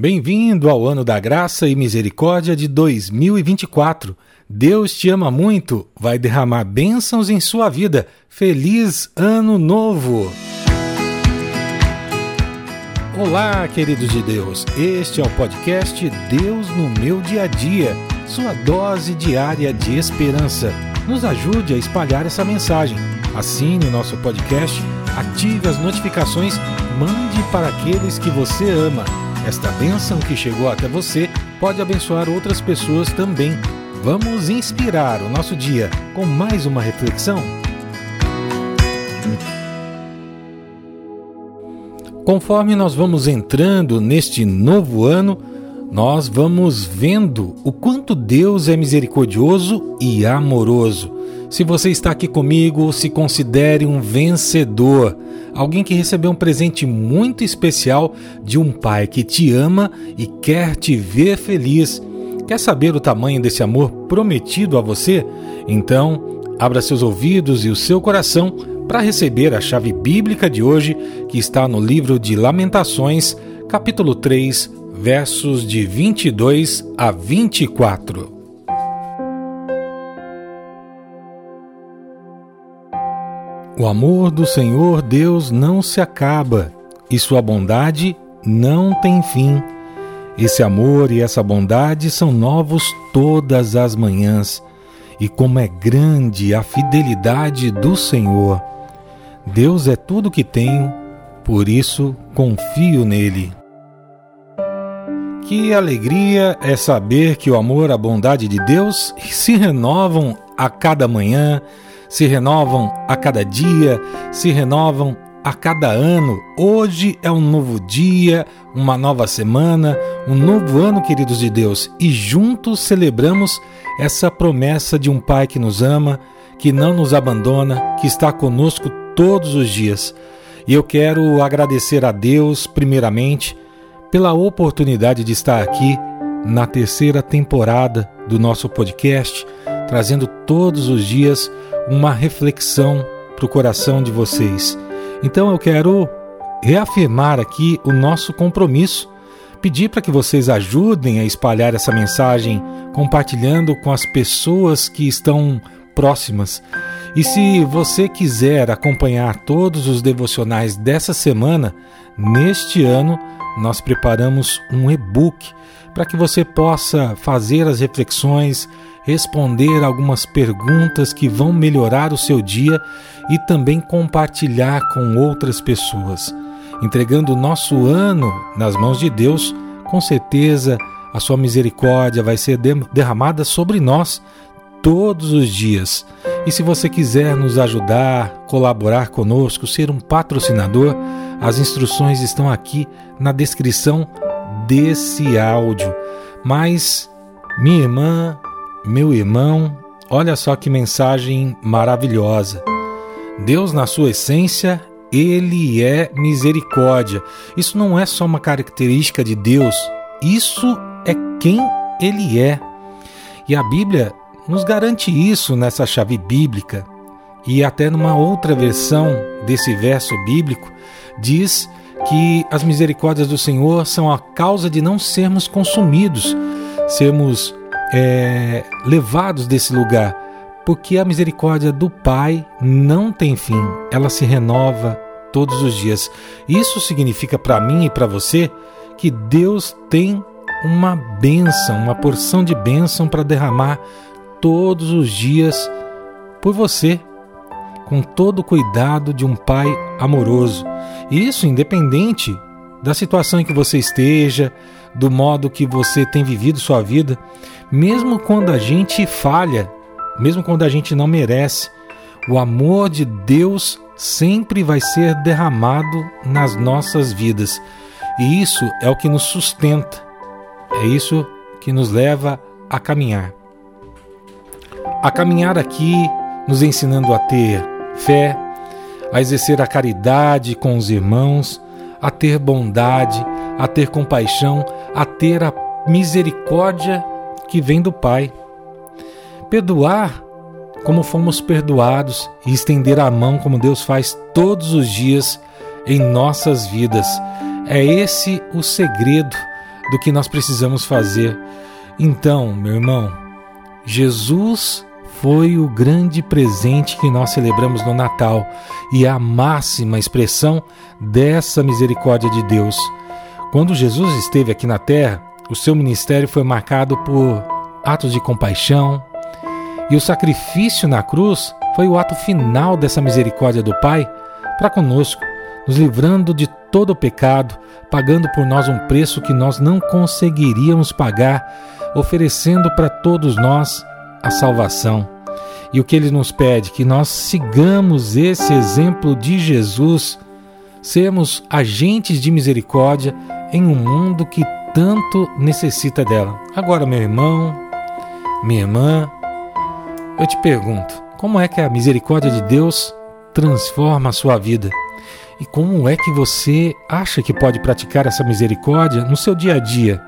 Bem-vindo ao ano da graça e misericórdia de 2024. Deus te ama muito, vai derramar bênçãos em sua vida. Feliz Ano Novo! Olá, queridos de Deus. Este é o podcast Deus no meu dia a dia, sua dose diária de esperança. Nos ajude a espalhar essa mensagem. Assine o nosso podcast, ative as notificações, mande para aqueles que você ama. Esta bênção que chegou até você pode abençoar outras pessoas também. Vamos inspirar o nosso dia com mais uma reflexão? Conforme nós vamos entrando neste novo ano, nós vamos vendo o quanto Deus é misericordioso e amoroso. Se você está aqui comigo, se considere um vencedor, alguém que recebeu um presente muito especial de um pai que te ama e quer te ver feliz. Quer saber o tamanho desse amor prometido a você? Então, abra seus ouvidos e o seu coração para receber a chave bíblica de hoje, que está no livro de Lamentações, capítulo 3, versos de 22 a 24. O amor do Senhor Deus não se acaba e sua bondade não tem fim. Esse amor e essa bondade são novos todas as manhãs. E como é grande a fidelidade do Senhor. Deus é tudo que tenho, por isso confio nele. Que alegria é saber que o amor, a bondade de Deus se renovam a cada manhã se renovam a cada dia, se renovam a cada ano. Hoje é um novo dia, uma nova semana, um novo ano, queridos de Deus, e juntos celebramos essa promessa de um Pai que nos ama, que não nos abandona, que está conosco todos os dias. E eu quero agradecer a Deus, primeiramente, pela oportunidade de estar aqui na terceira temporada do nosso podcast, trazendo todos os dias uma reflexão para o coração de vocês. Então eu quero reafirmar aqui o nosso compromisso, pedir para que vocês ajudem a espalhar essa mensagem, compartilhando com as pessoas que estão próximas. E se você quiser acompanhar todos os devocionais dessa semana, neste ano nós preparamos um e-book para que você possa fazer as reflexões, responder algumas perguntas que vão melhorar o seu dia e também compartilhar com outras pessoas. Entregando o nosso ano nas mãos de Deus, com certeza a sua misericórdia vai ser derramada sobre nós todos os dias. E se você quiser nos ajudar, colaborar conosco, ser um patrocinador, as instruções estão aqui na descrição desse áudio. Mas, minha irmã, meu irmão, olha só que mensagem maravilhosa. Deus, na sua essência, ele é misericórdia. Isso não é só uma característica de Deus, isso é quem ele é. E a Bíblia nos garante isso nessa chave bíblica. E até numa outra versão desse verso bíblico, diz que as misericórdias do Senhor são a causa de não sermos consumidos, sermos é, levados desse lugar, porque a misericórdia do Pai não tem fim, ela se renova todos os dias. Isso significa para mim e para você que Deus tem uma bênção, uma porção de bênção para derramar todos os dias por você, com todo o cuidado de um Pai amoroso. Isso independente da situação em que você esteja, do modo que você tem vivido sua vida, mesmo quando a gente falha, mesmo quando a gente não merece, o amor de Deus sempre vai ser derramado nas nossas vidas. E isso é o que nos sustenta, é isso que nos leva a caminhar. A caminhar aqui, nos ensinando a ter fé, a exercer a caridade com os irmãos, a ter bondade, a ter compaixão, a ter a misericórdia que vem do Pai. Perdoar como fomos perdoados e estender a mão como Deus faz todos os dias em nossas vidas. É esse o segredo do que nós precisamos fazer. Então, meu irmão, Jesus foi o grande presente que nós celebramos no Natal e a máxima expressão dessa misericórdia de Deus. Quando Jesus esteve aqui na terra, o seu ministério foi marcado por atos de compaixão, e o sacrifício na cruz foi o ato final dessa misericórdia do Pai para conosco, nos livrando de todo o pecado, pagando por nós um preço que nós não conseguiríamos pagar, oferecendo para todos nós a salvação. E o que ele nos pede? Que nós sigamos esse exemplo de Jesus, sermos agentes de misericórdia em um mundo que tanto necessita dela. Agora, meu irmão, minha irmã, eu te pergunto, como é que a misericórdia de Deus transforma a sua vida? E como é que você acha que pode praticar essa misericórdia no seu dia a dia?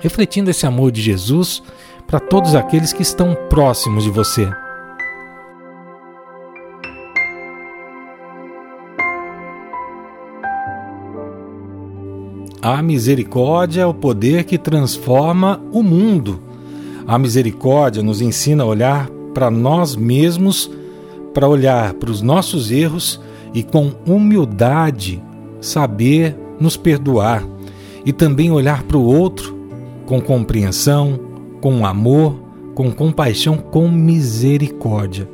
Refletindo esse amor de Jesus para todos aqueles que estão próximos de você. A misericórdia é o poder que transforma o mundo. A misericórdia nos ensina a olhar para nós mesmos, para olhar para os nossos erros e com humildade saber nos perdoar e também olhar para o outro com compreensão, com amor, com compaixão, com misericórdia.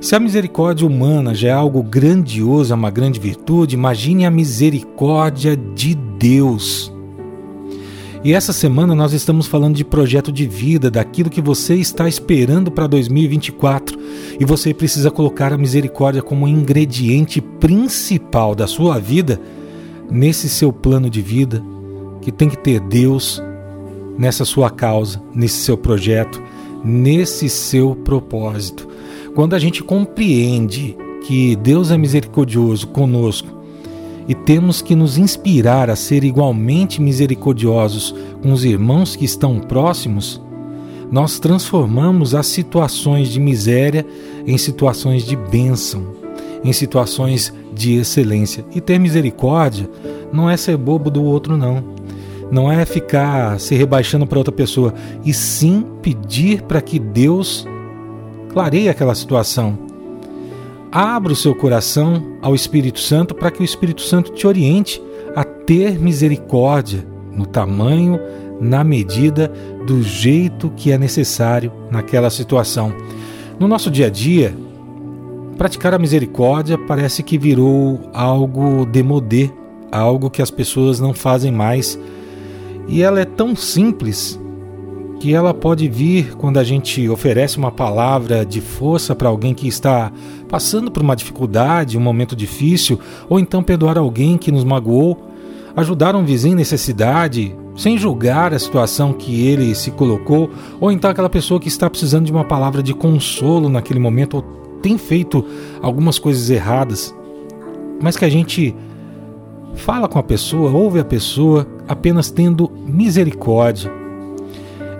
Se a misericórdia humana já é algo grandioso, é uma grande virtude, imagine a misericórdia de Deus. E essa semana nós estamos falando de projeto de vida, daquilo que você está esperando para 2024. E você precisa colocar a misericórdia como ingrediente principal da sua vida nesse seu plano de vida, que tem que ter Deus nessa sua causa, nesse seu projeto, nesse seu propósito. Quando a gente compreende que Deus é misericordioso conosco e temos que nos inspirar a ser igualmente misericordiosos com os irmãos que estão próximos, nós transformamos as situações de miséria em situações de bênção, em situações de excelência. E ter misericórdia não é ser bobo do outro, não. Não é ficar se rebaixando para outra pessoa, e sim pedir para que Deus clareie aquela situação abra o seu coração ao Espírito Santo para que o Espírito Santo te oriente a ter misericórdia no tamanho, na medida, do jeito que é necessário naquela situação. No nosso dia a dia, praticar a misericórdia parece que virou algo demodê, algo que as pessoas não fazem mais. E ela é tão simples que ela pode vir quando a gente oferece uma palavra de força para alguém que está passando por uma dificuldade, um momento difícil, ou então perdoar alguém que nos magoou, ajudar um vizinho em necessidade, sem julgar a situação que ele se colocou, ou então aquela pessoa que está precisando de uma palavra de consolo naquele momento, ou tem feito algumas coisas erradas, mas que a gente fala com a pessoa, ouve a pessoa, apenas tendo misericórdia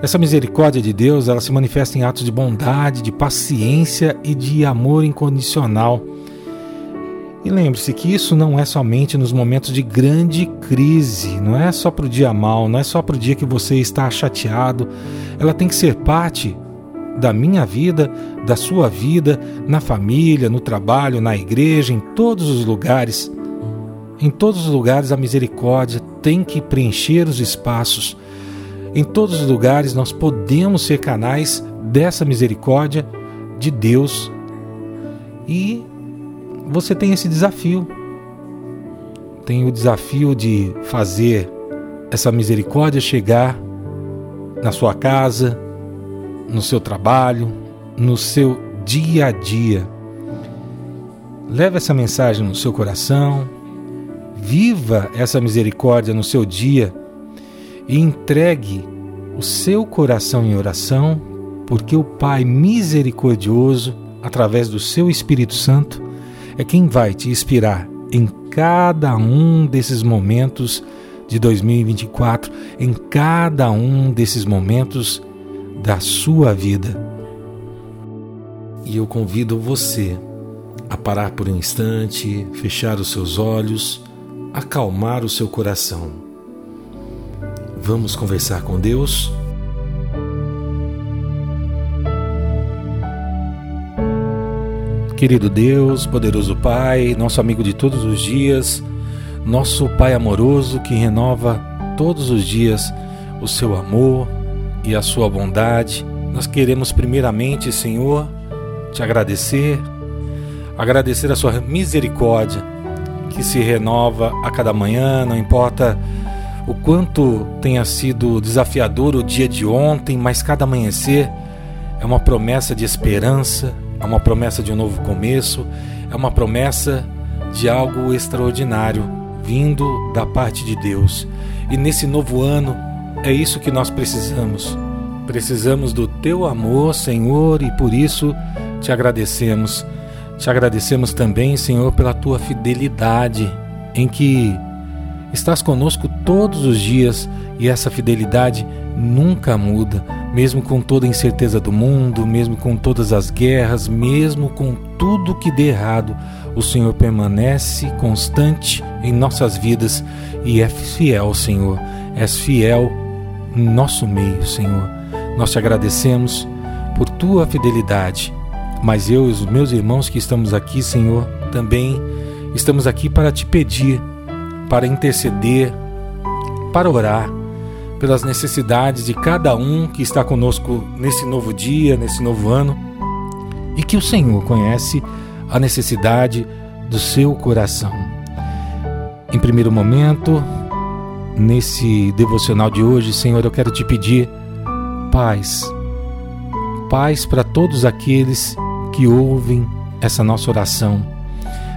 essa misericórdia de Deus, ela se manifesta em atos de bondade, de paciência e de amor incondicional. E lembre-se que isso não é somente nos momentos de grande crise, não é só para o dia mal, não é só para o dia que você está chateado. Ela tem que ser parte da minha vida, da sua vida, na família, no trabalho, na igreja, em todos os lugares. Em todos os lugares a misericórdia tem que preencher os espaços em todos os lugares nós podemos ser canais dessa misericórdia de Deus. E você tem esse desafio. Tem o desafio de fazer essa misericórdia chegar na sua casa, no seu trabalho, no seu dia a dia. Leve essa mensagem no seu coração, viva essa misericórdia no seu dia e entregue o seu coração em oração, porque o Pai misericordioso, através do seu Espírito Santo, é quem vai te inspirar em cada um desses momentos de 2024, em cada um desses momentos da sua vida. E eu convido você a parar por um instante, fechar os seus olhos, acalmar o seu coração Vamos conversar com Deus? Querido Deus, poderoso Pai, nosso amigo de todos os dias, nosso Pai amoroso que renova todos os dias o seu amor e a sua bondade, nós queremos primeiramente, Senhor, te agradecer, agradecer a sua misericórdia que se renova a cada manhã, não importa o quanto tenha sido desafiador o dia de ontem, mas cada amanhecer é uma promessa de esperança, é uma promessa de um novo começo, é uma promessa de algo extraordinário vindo da parte de Deus. E nesse novo ano é isso que nós precisamos. Precisamos do teu amor, Senhor, e por isso te agradecemos. Te agradecemos também, Senhor, pela tua fidelidade, em que estás conosco todos os dias e essa fidelidade nunca muda, mesmo com toda a incerteza do mundo, mesmo com todas as guerras, mesmo com tudo que dê errado, o Senhor permanece constante em nossas vidas e é fiel, Senhor. És fiel no nosso meio, Senhor. Nós te agradecemos por tua fidelidade. Mas eu e os meus irmãos que estamos aqui, Senhor, também estamos aqui para te pedir, para interceder, para orar pelas necessidades de cada um que está conosco nesse novo dia, nesse novo ano, e que o Senhor conhece a necessidade do seu coração. Em primeiro momento, nesse devocional de hoje, Senhor, eu quero te pedir paz. Paz para todos aqueles que ouvem essa nossa oração.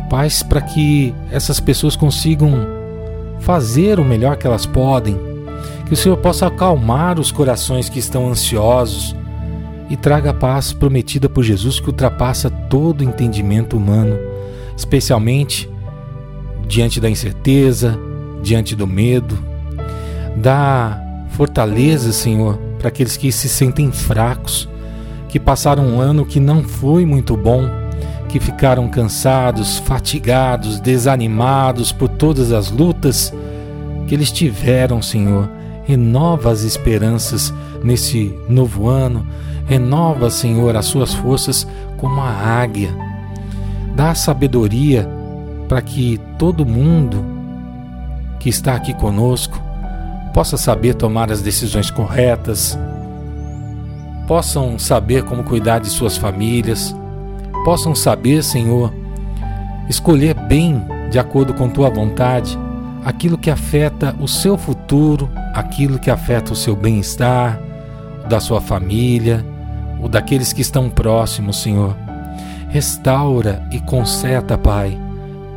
Paz para que essas pessoas consigam fazer o melhor que elas podem. Que o Senhor possa acalmar os corações que estão ansiosos e traga a paz prometida por Jesus que ultrapassa todo entendimento humano, especialmente diante da incerteza, diante do medo. Dá fortaleza, Senhor, para aqueles que se sentem fracos, que passaram um ano que não foi muito bom, que ficaram cansados, fatigados, desanimados por todas as lutas que eles tiveram, Senhor. Renova as esperanças nesse novo ano, renova, Senhor, as suas forças como a águia. Dá sabedoria para que todo mundo que está aqui conosco possa saber tomar as decisões corretas, possam saber como cuidar de suas famílias, possam saber, Senhor, escolher bem, de acordo com tua vontade, aquilo que afeta o seu futuro, aquilo que afeta o seu bem-estar, o da sua família, o daqueles que estão próximos, Senhor. Restaura e conserta, Pai,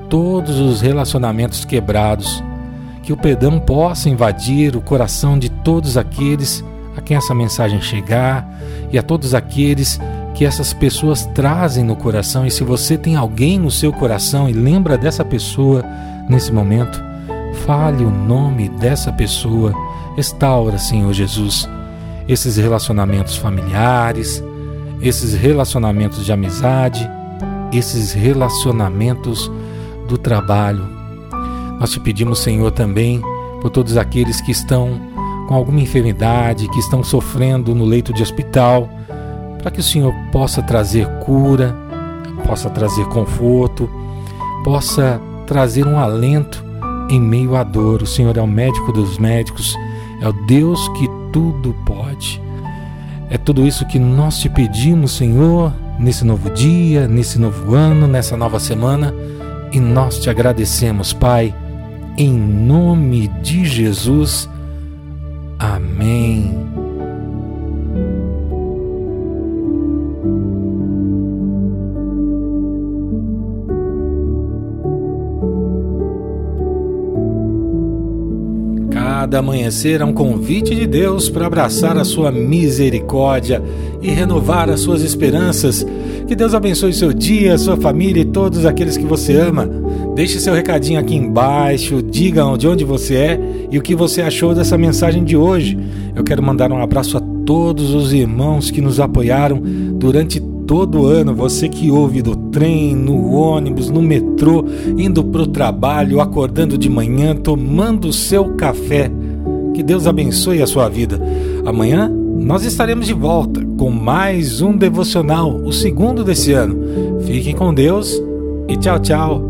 todos os relacionamentos quebrados, que o perdão possa invadir o coração de todos aqueles a quem essa mensagem chegar e a todos aqueles que essas pessoas trazem no coração. E se você tem alguém no seu coração e lembra dessa pessoa nesse momento, fale o nome dessa pessoa. Restaura, Senhor Jesus, esses relacionamentos familiares, esses relacionamentos de amizade, esses relacionamentos do trabalho. Nós te pedimos, Senhor, também por todos aqueles que estão com alguma enfermidade, que estão sofrendo no leito de hospital, para que o Senhor possa trazer cura, possa trazer conforto, possa trazer um alento em meio à dor. O Senhor é o médico dos médicos, é o Deus que tudo pode. É tudo isso que nós te pedimos, Senhor, nesse novo dia, nesse novo ano, nessa nova semana e nós te agradecemos, Pai, em nome de Jesus. Amém. Cada amanhecer é um convite de Deus para abraçar a sua misericórdia e renovar as suas esperanças que Deus abençoe seu dia, sua família e todos aqueles que você ama. Deixe seu recadinho aqui embaixo, diga de onde você é e o que você achou dessa mensagem de hoje. Eu quero mandar um abraço a todos os irmãos que nos apoiaram durante todo o ano. Você que ouve do trem, no ônibus, no metrô, indo para o trabalho, acordando de manhã, tomando seu café Que Deus abençoe a sua vida. Amanhã nós estaremos de volta com mais um devocional, o segundo desse ano. Fiquem com Deus e tchau, tchau.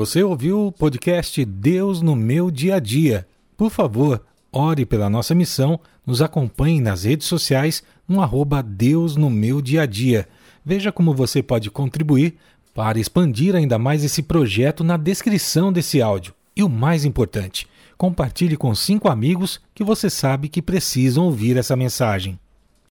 Você ouviu o podcast Deus no meu dia a dia. Por favor, ore pela nossa missão, nos acompanhe nas redes sociais no arroba Deus no meu dia a dia. Veja como você pode contribuir para expandir ainda mais esse projeto na descrição desse áudio. E o mais importante, compartilhe com cinco amigos que você sabe que precisam ouvir essa mensagem.